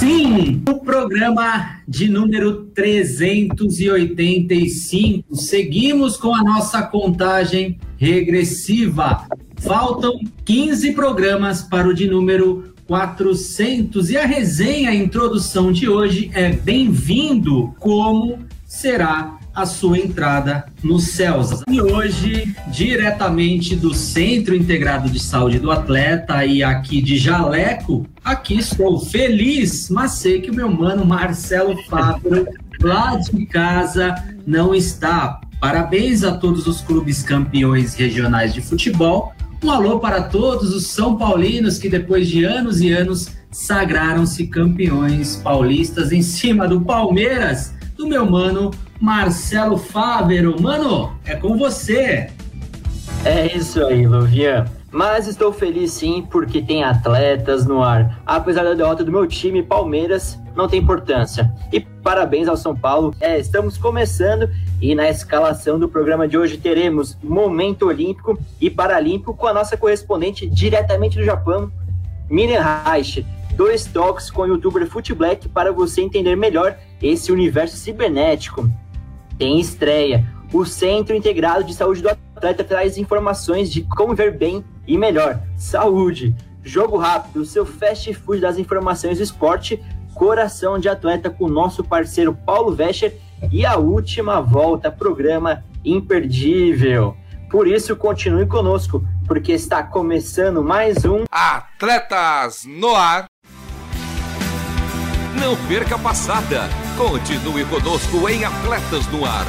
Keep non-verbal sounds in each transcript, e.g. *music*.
Sim, o programa de número 385. Seguimos com a nossa contagem regressiva. Faltam 15 programas para o de número 400 e a resenha, a introdução de hoje é bem-vindo como será a sua entrada nos céus. E hoje, diretamente do Centro Integrado de Saúde do Atleta e aqui de Jaleco, aqui estou feliz, mas sei que o meu mano Marcelo Fábio, lá de casa, não está. Parabéns a todos os clubes campeões regionais de futebol. Um alô para todos os São Paulinos que depois de anos e anos sagraram-se campeões paulistas em cima do Palmeiras, do meu mano Marcelo Fávero. Mano, é com você. É isso aí, Luvian. Mas estou feliz sim porque tem atletas no ar. Apesar da derrota do meu time, Palmeiras, não tem importância. E parabéns ao São Paulo. É, estamos começando e na escalação do programa de hoje teremos Momento Olímpico e Paralímpico com a nossa correspondente diretamente do Japão, Miriam Reich. Dois toques com o youtuber Footblack para você entender melhor esse universo cibernético tem estreia. O Centro Integrado de Saúde do Atleta traz informações de como ver bem e melhor. Saúde. Jogo rápido, seu fast food das informações do esporte. Coração de atleta com nosso parceiro Paulo Vescher. E a última volta, programa imperdível. Por isso, continue conosco, porque está começando mais um Atletas no Ar. Não perca a passada. Continue conosco em Atletas no Ar.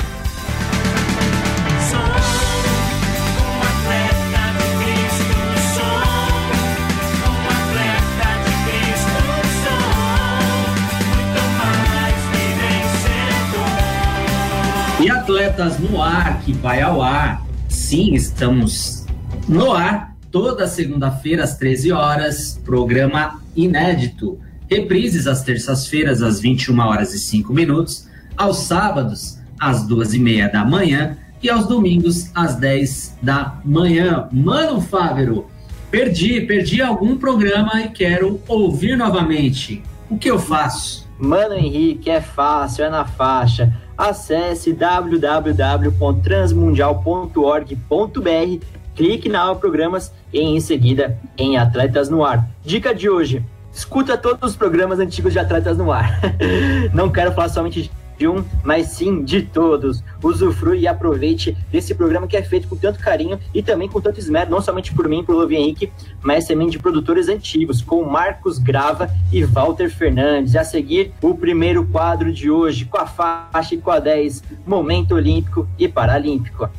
E Atletas no Ar, que vai ao ar. Sim, estamos no ar toda segunda-feira às 13 horas, programa inédito reprises às terças-feiras às 21 horas e 5 minutos, aos sábados às duas e meia da manhã e aos domingos às 10 da manhã. Mano Fávero, perdi, perdi algum programa e quero ouvir novamente. O que eu faço? Mano Henrique, é fácil, é na faixa. Acesse www.transmundial.org.br, clique na aba Programas e em seguida em Atletas no Ar. Dica de hoje: escuta todos os programas antigos de Atletas no Ar. *laughs* Não quero falar somente de um, mas sim de todos. Usufrui e aproveite desse programa que é feito com tanto carinho e também com tanto esmero, não somente por mim, por Lovi Henrique, mas também de produtores antigos, com Marcos Grava e Walter Fernandes. A seguir, o primeiro quadro de hoje, com a faixa e com a 10, Momento Olímpico e Paralímpico.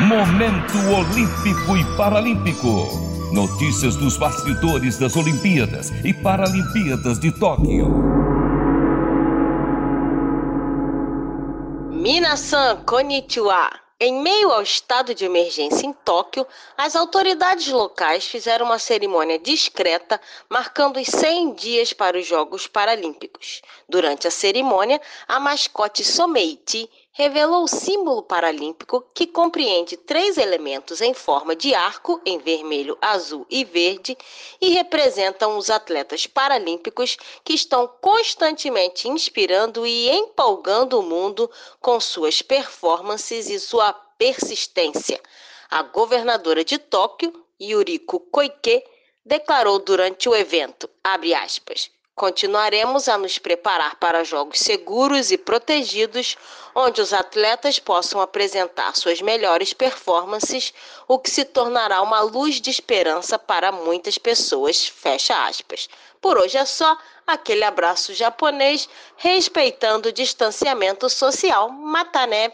Momento Olímpico e Paralímpico. Notícias dos bastidores das Olimpíadas e Paralimpíadas de Tóquio. Minasan konnichiwa. Em meio ao estado de emergência em Tóquio, as autoridades locais fizeram uma cerimônia discreta marcando os 100 dias para os Jogos Paralímpicos. Durante a cerimônia, a mascote Someiti revelou o símbolo paralímpico que compreende três elementos em forma de arco em vermelho, azul e verde e representam os atletas paralímpicos que estão constantemente inspirando e empolgando o mundo com suas performances e sua persistência. A governadora de Tóquio, Yuriko Koike, declarou durante o evento, abre aspas, Continuaremos a nos preparar para jogos seguros e protegidos, onde os atletas possam apresentar suas melhores performances, o que se tornará uma luz de esperança para muitas pessoas. Fecha aspas. Por hoje é só. Aquele abraço japonês, respeitando o distanciamento social. Matané.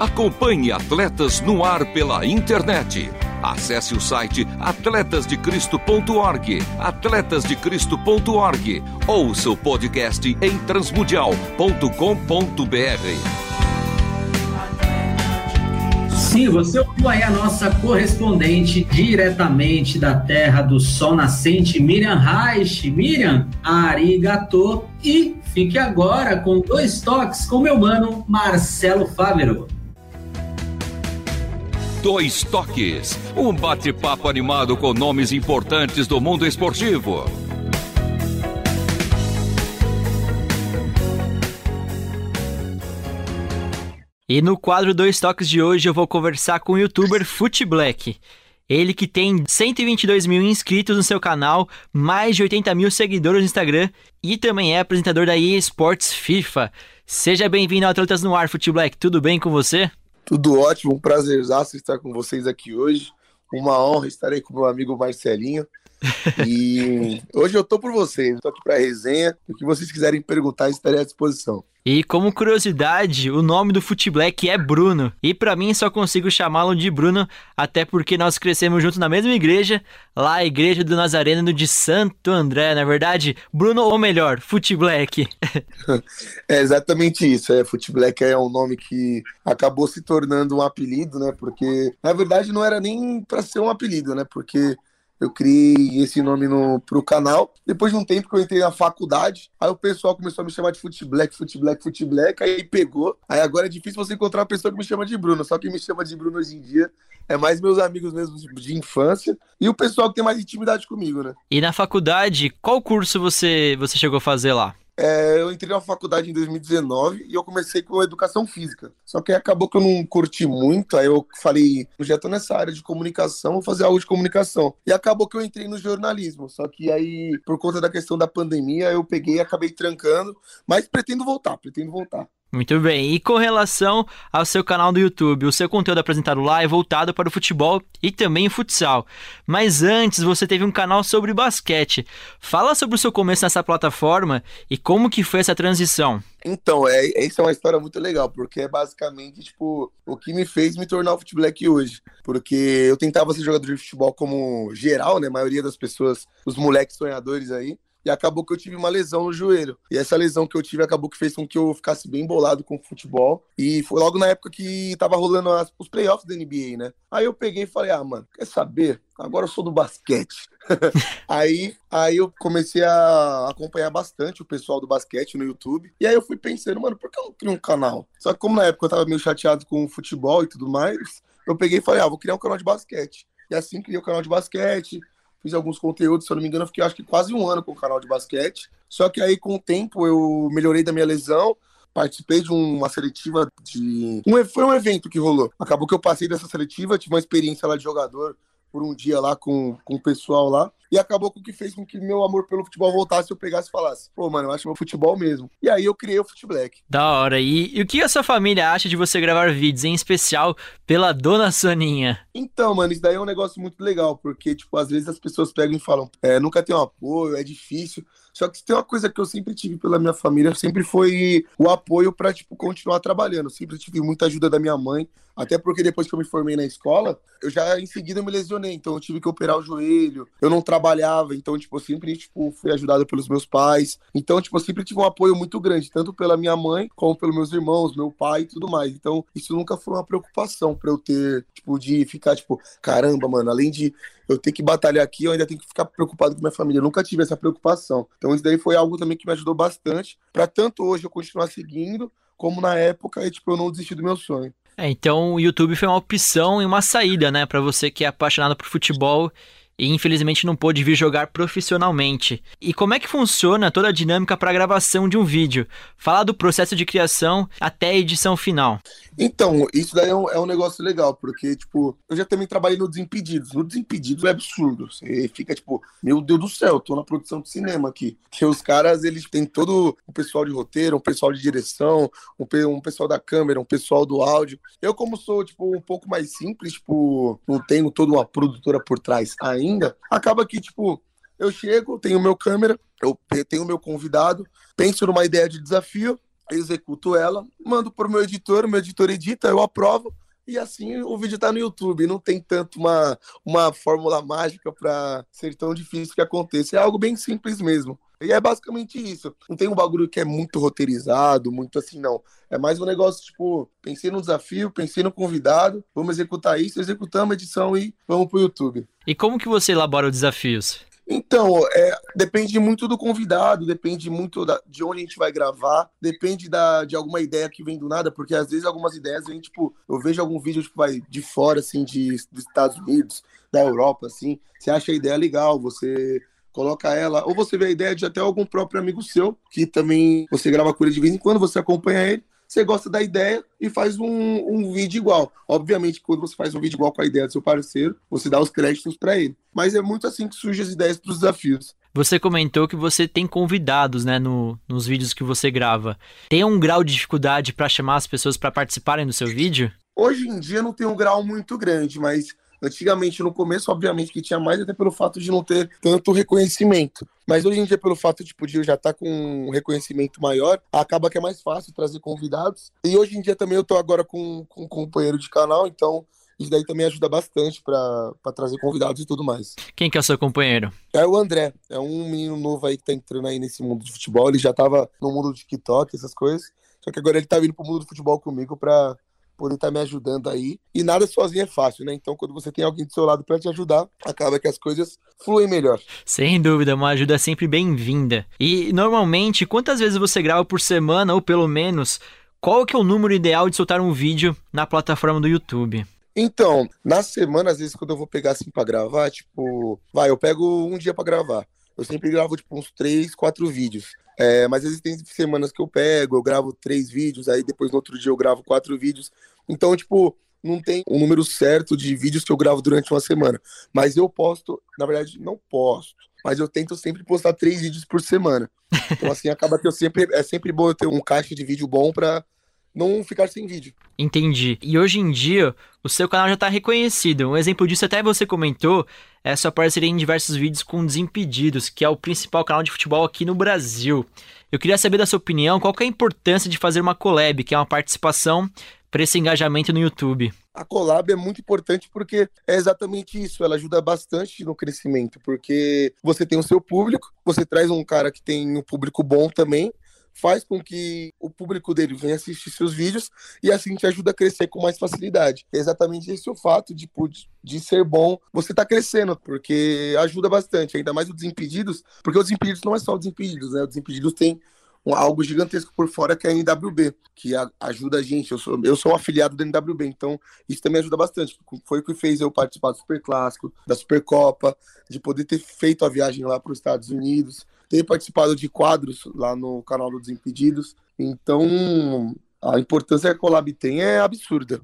Acompanhe atletas no ar pela internet Acesse o site atletasdecristo.org, atletasdecristo.org ou seu podcast em transmundial.com.br. Sim, você ouviu aí a nossa correspondente diretamente da terra do sol nascente, Miriam Reich. Miriam, arigato. E fique agora com dois toques com meu mano Marcelo Fávero. Dois Toques, um bate-papo animado com nomes importantes do mundo esportivo. E no quadro Dois Toques de hoje eu vou conversar com o youtuber Footblack. Ele que tem 122 mil inscritos no seu canal, mais de 80 mil seguidores no Instagram e também é apresentador da EA Sports FIFA. Seja bem-vindo ao Atletas no Ar, Footblack. Tudo bem com você? Tudo ótimo, um prazerzaço estar com vocês aqui hoje. Uma honra estar aí com meu amigo Marcelinho. *laughs* E hoje eu tô por vocês, tô aqui para resenha. O que vocês quiserem perguntar, estarei à disposição. E como curiosidade, o nome do Footblack é Bruno. E para mim só consigo chamá-lo de Bruno, até porque nós crescemos juntos na mesma igreja, lá a igreja do Nazareno de Santo André, na é verdade. Bruno, ou melhor, Footblack. *laughs* é exatamente isso. É, Footblack é um nome que acabou se tornando um apelido, né? Porque na verdade não era nem para ser um apelido, né? Porque eu criei esse nome no, pro canal. Depois de um tempo que eu entrei na faculdade, aí o pessoal começou a me chamar de Footblack, Footblack, Footblack, aí pegou. Aí agora é difícil você encontrar uma pessoa que me chama de Bruno. Só quem me chama de Bruno hoje em dia é mais meus amigos mesmo de infância e o pessoal que tem mais intimidade comigo, né? E na faculdade, qual curso você, você chegou a fazer lá? É, eu entrei na faculdade em 2019 e eu comecei com educação física. Só que acabou que eu não curti muito, aí eu falei, já tô nessa área de comunicação, vou fazer algo de comunicação. E acabou que eu entrei no jornalismo. Só que aí, por conta da questão da pandemia, eu peguei e acabei trancando, mas pretendo voltar, pretendo voltar. Muito bem. E com relação ao seu canal do YouTube, o seu conteúdo apresentado lá é voltado para o futebol e também o futsal. Mas antes você teve um canal sobre basquete. Fala sobre o seu começo nessa plataforma e como que foi essa transição. Então, é, essa é uma história muito legal, porque é basicamente, tipo, o que me fez me tornar o futebol aqui hoje. Porque eu tentava ser jogador de futebol como geral, né? A maioria das pessoas, os moleques sonhadores aí e acabou que eu tive uma lesão no joelho. E essa lesão que eu tive acabou que fez com que eu ficasse bem bolado com o futebol. E foi logo na época que tava rolando as, os playoffs da NBA, né? Aí eu peguei e falei: ah, mano, quer saber? Agora eu sou do basquete. *laughs* aí, aí eu comecei a acompanhar bastante o pessoal do basquete no YouTube. E aí eu fui pensando, mano, por que eu não crio um canal? Só que como na época eu tava meio chateado com o futebol e tudo mais, eu peguei e falei, ah, vou criar um canal de basquete. E assim criei o canal de basquete, fiz alguns conteúdos, se eu não me engano, fiquei acho que quase um ano com o canal de basquete. Só que aí, com o tempo, eu melhorei da minha lesão, participei de uma seletiva de. Um, foi um evento que rolou. Acabou que eu passei dessa seletiva, tive uma experiência lá de jogador por um dia lá com, com o pessoal lá. E acabou com o que fez com que meu amor pelo futebol voltasse eu pegasse e falasse, pô, mano, eu acho meu futebol mesmo. E aí eu criei o Futeblack. Da hora. E, e o que a sua família acha de você gravar vídeos, em especial pela dona Soninha? Então, mano, isso daí é um negócio muito legal, porque, tipo, às vezes as pessoas pegam e falam, é, nunca tem um apoio, é difícil. Só que tem uma coisa que eu sempre tive pela minha família, sempre foi o apoio para tipo continuar trabalhando. Sempre tive muita ajuda da minha mãe, até porque depois que eu me formei na escola, eu já em seguida me lesionei, então eu tive que operar o joelho. Eu não trabalhava, então tipo eu sempre tipo fui ajudado pelos meus pais. Então tipo eu sempre tive um apoio muito grande, tanto pela minha mãe como pelos meus irmãos, meu pai e tudo mais. Então isso nunca foi uma preocupação para eu ter tipo de ficar tipo, caramba, mano, além de eu tenho que batalhar aqui, eu ainda tenho que ficar preocupado com minha família. Eu nunca tive essa preocupação. Então isso daí foi algo também que me ajudou bastante para tanto hoje eu continuar seguindo, como na época e, tipo, eu não desisti do meu sonho. É, então o YouTube foi uma opção e uma saída, né, para você que é apaixonado por futebol e infelizmente não pôde vir jogar profissionalmente. E como é que funciona toda a dinâmica para a gravação de um vídeo? Fala do processo de criação até a edição final. Então, isso daí é um, é um, negócio legal, porque, tipo, eu já também trabalhei no Desimpedidos. No Desimpedidos é absurdo. Você fica, tipo, meu Deus do céu, tô na produção de cinema aqui. Que os caras, eles têm todo o pessoal de roteiro, um pessoal de direção, um, um pessoal da câmera, um pessoal do áudio. Eu, como sou, tipo, um pouco mais simples, tipo, não tenho toda uma produtora por trás ainda, acaba que, tipo, eu chego, tenho meu câmera, eu tenho meu convidado, penso numa ideia de desafio, executo ela, mando para o meu editor, meu editor edita, eu aprovo, e assim o vídeo tá no YouTube. Não tem tanto uma, uma fórmula mágica para ser tão difícil que aconteça. É algo bem simples mesmo. E é basicamente isso. Não tem um bagulho que é muito roteirizado, muito assim, não. É mais um negócio, tipo, pensei no desafio, pensei no convidado, vamos executar isso, executamos a edição e vamos pro YouTube. E como que você elabora os desafios? Então, é, depende muito do convidado, depende muito da, de onde a gente vai gravar, depende da, de alguma ideia que vem do nada, porque às vezes algumas ideias vêm, tipo, eu vejo algum vídeo, tipo, vai de fora, assim, de, dos Estados Unidos, da Europa, assim, você acha a ideia legal, você coloca ela, ou você vê a ideia de até algum próprio amigo seu, que também você grava com ele de vez em quando, você acompanha ele, você gosta da ideia e faz um, um vídeo igual. Obviamente, quando você faz um vídeo igual com a ideia do seu parceiro, você dá os créditos para ele. Mas é muito assim que surgem as ideias para os desafios. Você comentou que você tem convidados, né, no, nos vídeos que você grava. Tem um grau de dificuldade para chamar as pessoas para participarem do seu vídeo? Hoje em dia não tem um grau muito grande, mas Antigamente, no começo, obviamente que tinha mais, até pelo fato de não ter tanto reconhecimento. Mas hoje em dia, pelo fato tipo, de eu já estar tá com um reconhecimento maior, acaba que é mais fácil trazer convidados. E hoje em dia também eu tô agora com, com um companheiro de canal, então isso daí também ajuda bastante para trazer convidados e tudo mais. Quem que é o seu companheiro? É o André, é um menino novo aí que tá entrando aí nesse mundo de futebol. Ele já tava no mundo do TikTok, essas coisas. Só que agora ele tá vindo pro mundo do futebol comigo para poder estar tá me ajudando aí. E nada sozinho é fácil, né? Então, quando você tem alguém do seu lado para te ajudar, acaba que as coisas fluem melhor. Sem dúvida, uma ajuda sempre bem-vinda. E normalmente, quantas vezes você grava por semana ou pelo menos? Qual que é o número ideal de soltar um vídeo na plataforma do YouTube? Então, na semana, às vezes, quando eu vou pegar assim pra gravar, tipo, vai, eu pego um dia para gravar. Eu sempre gravo, tipo, uns três, quatro vídeos. É, mas existem semanas que eu pego, eu gravo três vídeos, aí depois no outro dia eu gravo quatro vídeos. Então, tipo, não tem um número certo de vídeos que eu gravo durante uma semana. Mas eu posto, na verdade, não posto. Mas eu tento sempre postar três vídeos por semana. Então, assim, acaba que eu sempre. É sempre bom eu ter um caixa de vídeo bom pra não ficar sem vídeo. Entendi. E hoje em dia, o seu canal já está reconhecido. Um exemplo disso, até você comentou, é sua parceria em diversos vídeos com Desimpedidos, que é o principal canal de futebol aqui no Brasil. Eu queria saber da sua opinião, qual é a importância de fazer uma collab, que é uma participação para esse engajamento no YouTube? A collab é muito importante porque é exatamente isso, ela ajuda bastante no crescimento, porque você tem o seu público, você traz um cara que tem um público bom também, faz com que o público dele venha assistir seus vídeos e assim te ajuda a crescer com mais facilidade. É exatamente esse o fato de, de ser bom você tá crescendo, porque ajuda bastante, ainda mais o Desimpedidos, porque o Desimpedidos não é só o Desimpedidos, né? O Desimpedidos tem um, algo gigantesco por fora que é a NWB, que a, ajuda a gente. Eu sou, eu sou um afiliado da NWB, então isso também ajuda bastante. Foi o que fez eu participar do Super Clássico, da Supercopa, de poder ter feito a viagem lá para os Estados Unidos ter participado de quadros lá no canal do Desimpedidos. Então, a importância que a Colab tem é absurda.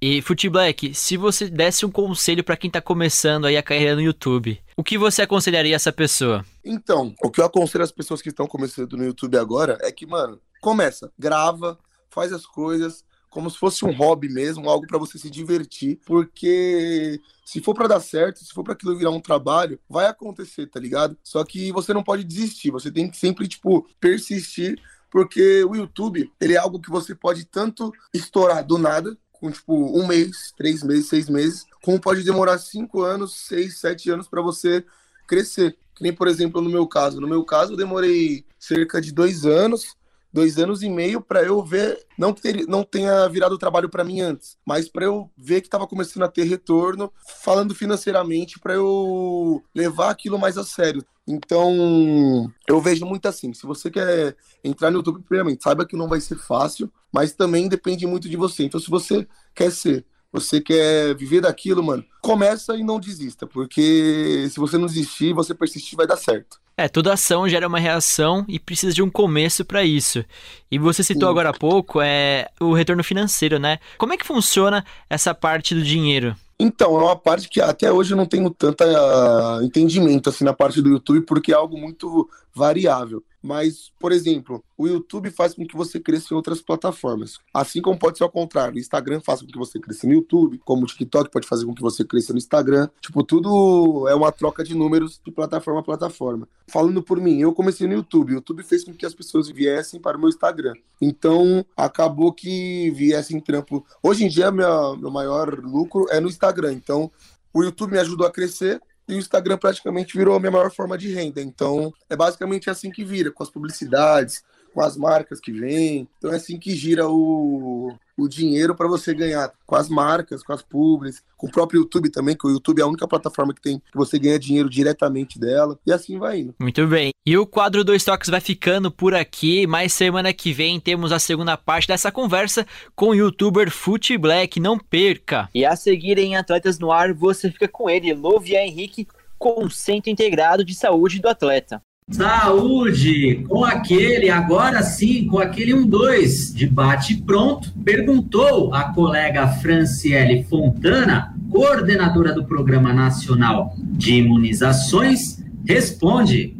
E Futeblack, se você desse um conselho para quem está começando aí a carreira no YouTube, o que você aconselharia essa pessoa? Então, o que eu aconselho às pessoas que estão começando no YouTube agora é que, mano, começa, grava, faz as coisas, como se fosse um hobby mesmo, algo para você se divertir, porque se for para dar certo, se for para aquilo virar um trabalho, vai acontecer, tá ligado? Só que você não pode desistir, você tem que sempre tipo persistir, porque o YouTube, ele é algo que você pode tanto estourar do nada, com tipo um mês, três meses, seis meses, como pode demorar cinco anos, seis, sete anos para você crescer. Que nem, por exemplo, no meu caso. No meu caso, eu demorei cerca de dois anos dois anos e meio para eu ver, não que ter, não tenha virado trabalho para mim antes, mas para eu ver que estava começando a ter retorno, falando financeiramente, para eu levar aquilo mais a sério. Então, eu vejo muito assim, se você quer entrar no YouTube, primeiramente, saiba que não vai ser fácil, mas também depende muito de você. Então, se você quer ser você quer viver daquilo, mano, começa e não desista, porque se você não desistir, você persistir, vai dar certo. É, toda ação gera uma reação e precisa de um começo para isso. E você citou Sim. agora há pouco é o retorno financeiro, né? Como é que funciona essa parte do dinheiro? Então, é uma parte que até hoje eu não tenho tanto uh, entendimento assim na parte do YouTube, porque é algo muito variável. Mas, por exemplo, o YouTube faz com que você cresça em outras plataformas. Assim como pode ser ao contrário. O Instagram faz com que você cresça no YouTube, como o TikTok pode fazer com que você cresça no Instagram. Tipo, tudo é uma troca de números de plataforma a plataforma. Falando por mim, eu comecei no YouTube. O YouTube fez com que as pessoas viessem para o meu Instagram. Então, acabou que viessem trampo. Hoje em dia, meu, meu maior lucro é no Instagram. Então, o YouTube me ajudou a crescer e o Instagram praticamente virou a minha maior forma de renda. Então, é basicamente assim que vira, com as publicidades, com as marcas que vêm. Então, é assim que gira o, o dinheiro para você ganhar com as marcas, com as publis, com o próprio YouTube também, que o YouTube é a única plataforma que tem que você ganha dinheiro diretamente dela, e assim vai indo. Muito bem. E o quadro Dois Toques vai ficando por aqui, mas semana que vem temos a segunda parte dessa conversa com o youtuber Fute Black, não perca. E a seguir em Atletas no Ar, você fica com ele, Lovia Henrique, com o Centro Integrado de Saúde do Atleta. Saúde! Com aquele, agora sim, com aquele 1-2 de bate pronto, perguntou a colega Franciele Fontana, coordenadora do Programa Nacional de Imunizações, responde.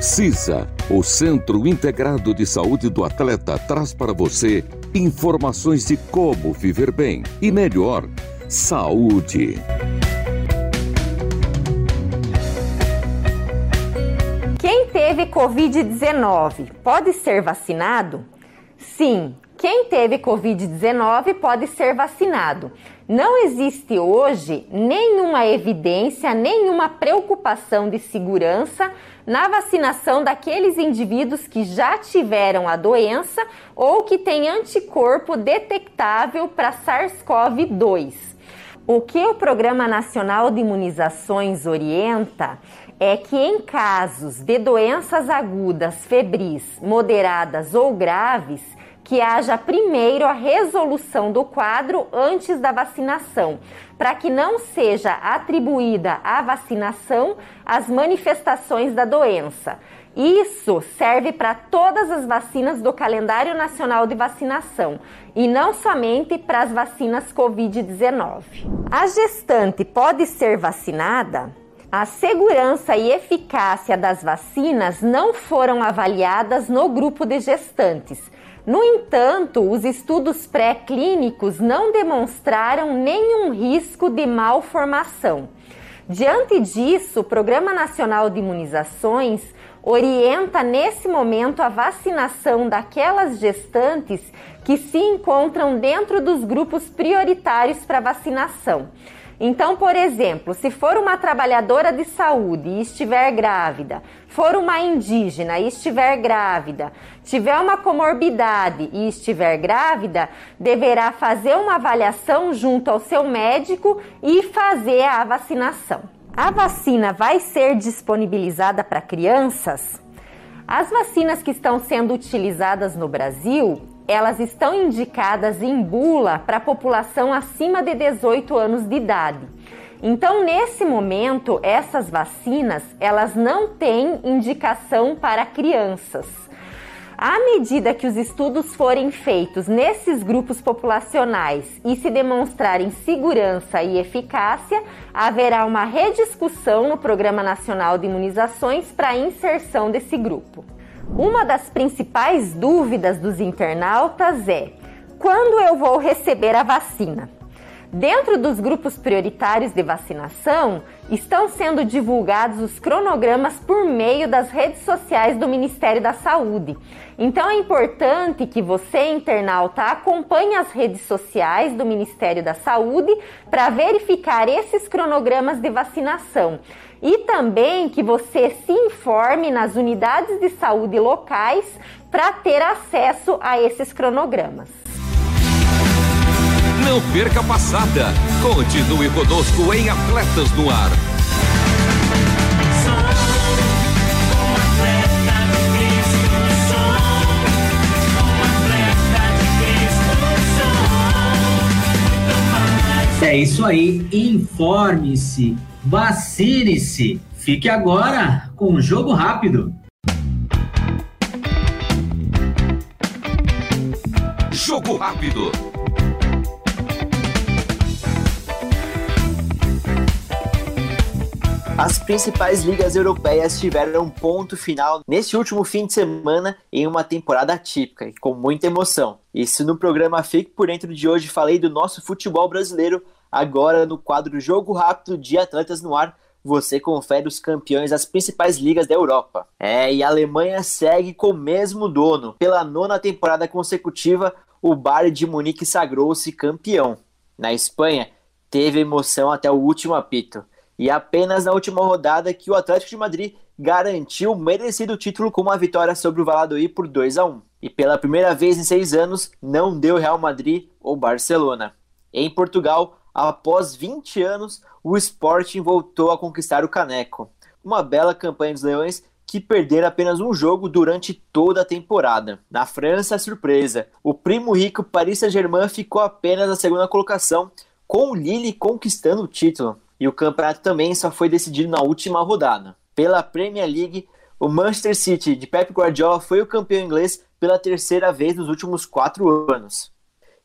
CISA, o Centro Integrado de Saúde do Atleta, traz para você informações de como viver bem e melhor. Saúde. Teve Covid-19 pode ser vacinado? Sim, quem teve Covid-19 pode ser vacinado. Não existe hoje nenhuma evidência, nenhuma preocupação de segurança na vacinação daqueles indivíduos que já tiveram a doença ou que têm anticorpo detectável para SARS-CoV-2. O que o Programa Nacional de Imunizações orienta é que em casos de doenças agudas, febris, moderadas ou graves, que haja primeiro a resolução do quadro antes da vacinação, para que não seja atribuída à vacinação as manifestações da doença. Isso serve para todas as vacinas do calendário nacional de vacinação e não somente para as vacinas Covid-19. A gestante pode ser vacinada a segurança e eficácia das vacinas não foram avaliadas no grupo de gestantes. No entanto, os estudos pré-clínicos não demonstraram nenhum risco de malformação. Diante disso, o Programa Nacional de Imunizações orienta nesse momento a vacinação daquelas gestantes que se encontram dentro dos grupos prioritários para vacinação. Então, por exemplo, se for uma trabalhadora de saúde e estiver grávida, for uma indígena e estiver grávida, tiver uma comorbidade e estiver grávida, deverá fazer uma avaliação junto ao seu médico e fazer a vacinação. A vacina vai ser disponibilizada para crianças? As vacinas que estão sendo utilizadas no Brasil, elas estão indicadas em bula para a população acima de 18 anos de idade. Então, nesse momento, essas vacinas, elas não têm indicação para crianças. À medida que os estudos forem feitos nesses grupos populacionais e se demonstrarem segurança e eficácia, haverá uma rediscussão no Programa Nacional de Imunizações para a inserção desse grupo. Uma das principais dúvidas dos internautas é: quando eu vou receber a vacina? Dentro dos grupos prioritários de vacinação, estão sendo divulgados os cronogramas por meio das redes sociais do Ministério da Saúde. Então é importante que você, internauta, acompanhe as redes sociais do Ministério da Saúde para verificar esses cronogramas de vacinação e também que você se informe nas unidades de saúde locais para ter acesso a esses cronogramas. Não perca a passada. Continue conosco em Atletas no Ar. É isso aí, informe-se Vacine-se! Fique agora com o jogo rápido. Jogo rápido. As principais ligas europeias tiveram um ponto final neste último fim de semana em uma temporada atípica e com muita emoção. Isso no programa Fique por Dentro de hoje falei do nosso futebol brasileiro, agora no quadro Jogo Rápido de Atletas no Ar, você confere os campeões das principais ligas da Europa. É, e a Alemanha segue com o mesmo dono. Pela nona temporada consecutiva, o Bayern de Munique sagrou-se campeão. Na Espanha, teve emoção até o último apito. E apenas na última rodada que o Atlético de Madrid garantiu o merecido título com uma vitória sobre o Valladolid por 2 a 1. E pela primeira vez em seis anos, não deu Real Madrid ou Barcelona. Em Portugal, após 20 anos, o Sporting voltou a conquistar o caneco. Uma bela campanha dos Leões que perderam apenas um jogo durante toda a temporada. Na França, surpresa, o primo rico Paris Saint-Germain ficou apenas na segunda colocação, com o Lille conquistando o título e o campeonato também só foi decidido na última rodada. Pela Premier League, o Manchester City de Pep Guardiola foi o campeão inglês pela terceira vez nos últimos quatro anos.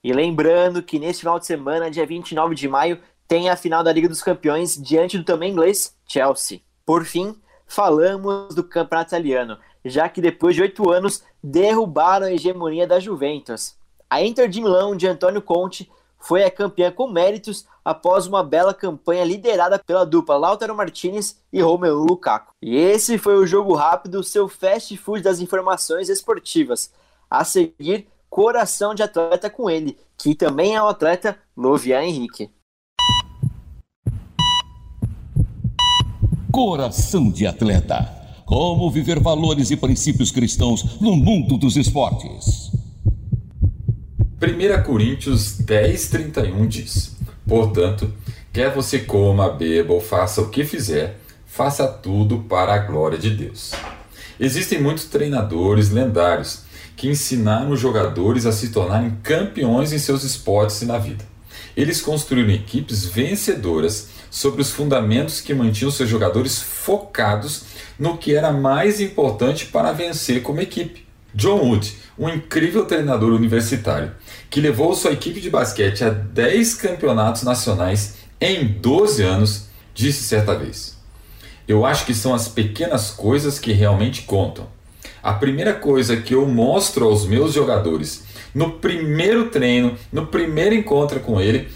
E lembrando que neste final de semana, dia 29 de maio, tem a final da Liga dos Campeões diante do também inglês Chelsea. Por fim, falamos do campeonato italiano, já que depois de oito anos derrubaram a hegemonia da Juventus. A Inter de Milão de Antônio Conte foi a campeã com méritos após uma bela campanha liderada pela dupla Lautaro Martinez e Romelu Lukaku. E esse foi o jogo rápido, seu fast food das informações esportivas. A seguir, coração de atleta com ele, que também é o atleta Lovian Henrique. Coração de atleta. Como viver valores e princípios cristãos no mundo dos esportes. 1 Coríntios 10, 31 diz: Portanto, quer você coma, beba ou faça o que fizer, faça tudo para a glória de Deus. Existem muitos treinadores lendários que ensinaram os jogadores a se tornarem campeões em seus esportes e na vida. Eles construíram equipes vencedoras sobre os fundamentos que mantinham seus jogadores focados no que era mais importante para vencer como equipe. John Wood, um incrível treinador universitário, que levou sua equipe de basquete a 10 campeonatos nacionais em 12 anos, disse certa vez: Eu acho que são as pequenas coisas que realmente contam. A primeira coisa que eu mostro aos meus jogadores no primeiro treino, no primeiro encontro com ele,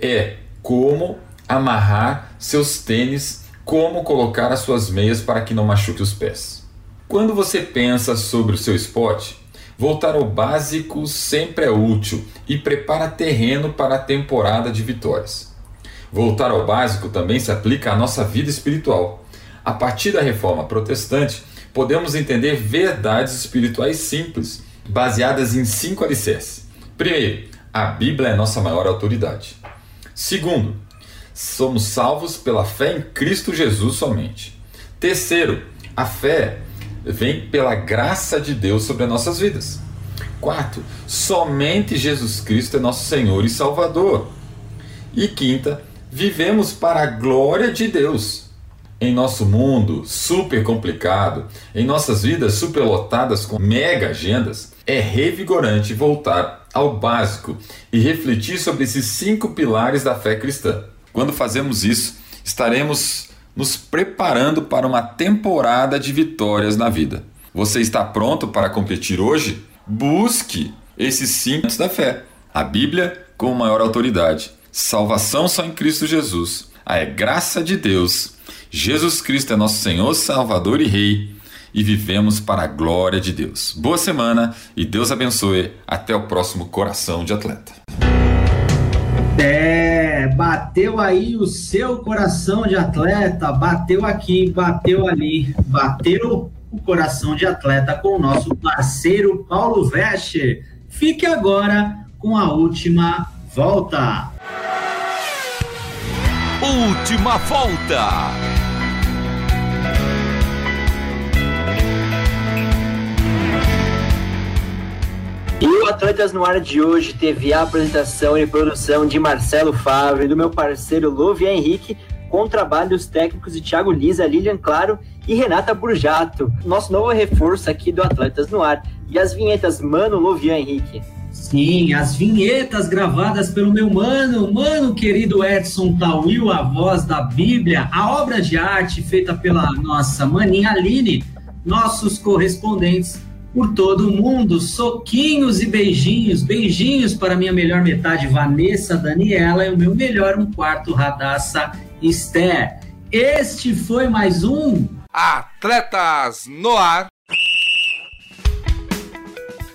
é como amarrar seus tênis, como colocar as suas meias para que não machuque os pés. Quando você pensa sobre o seu esporte, Voltar ao básico sempre é útil e prepara terreno para a temporada de vitórias. Voltar ao básico também se aplica à nossa vida espiritual. A partir da reforma protestante, podemos entender verdades espirituais simples, baseadas em cinco alicerces. Primeiro, a Bíblia é nossa maior autoridade. Segundo, somos salvos pela fé em Cristo Jesus somente. Terceiro, a fé vem pela graça de Deus sobre as nossas vidas. Quarto, somente Jesus Cristo é nosso Senhor e Salvador. E quinta, vivemos para a glória de Deus. Em nosso mundo super complicado, em nossas vidas superlotadas com mega agendas, é revigorante voltar ao básico e refletir sobre esses cinco pilares da fé cristã. Quando fazemos isso, estaremos nos preparando para uma temporada de vitórias na vida. Você está pronto para competir hoje? Busque esses cinco da fé. A Bíblia com maior autoridade. Salvação só em Cristo Jesus. A graça de Deus. Jesus Cristo é nosso Senhor, Salvador e Rei. E vivemos para a glória de Deus. Boa semana e Deus abençoe. Até o próximo Coração de Atleta. É, bateu aí o seu coração de atleta, bateu aqui, bateu ali, bateu o coração de atleta com o nosso parceiro Paulo Vescher. Fique agora com a última volta. Última volta. O Atletas no Ar de hoje teve a apresentação e produção de Marcelo Favre, do meu parceiro Lovia Henrique, com trabalhos técnicos de Thiago Lisa, Lilian Claro e Renata Burjato, nosso novo reforço aqui do Atletas no Ar. E as vinhetas Mano Lovian Henrique. Sim, as vinhetas gravadas pelo meu mano, mano querido Edson Tawil, a voz da Bíblia, a obra de arte feita pela nossa maninha Aline, nossos correspondentes por todo o mundo. Soquinhos e beijinhos, beijinhos para minha melhor metade, Vanessa Daniela, e o meu melhor um quarto, Radassa Esther. Este foi mais um Atletas no Ar.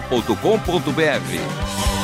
jornal.com.br.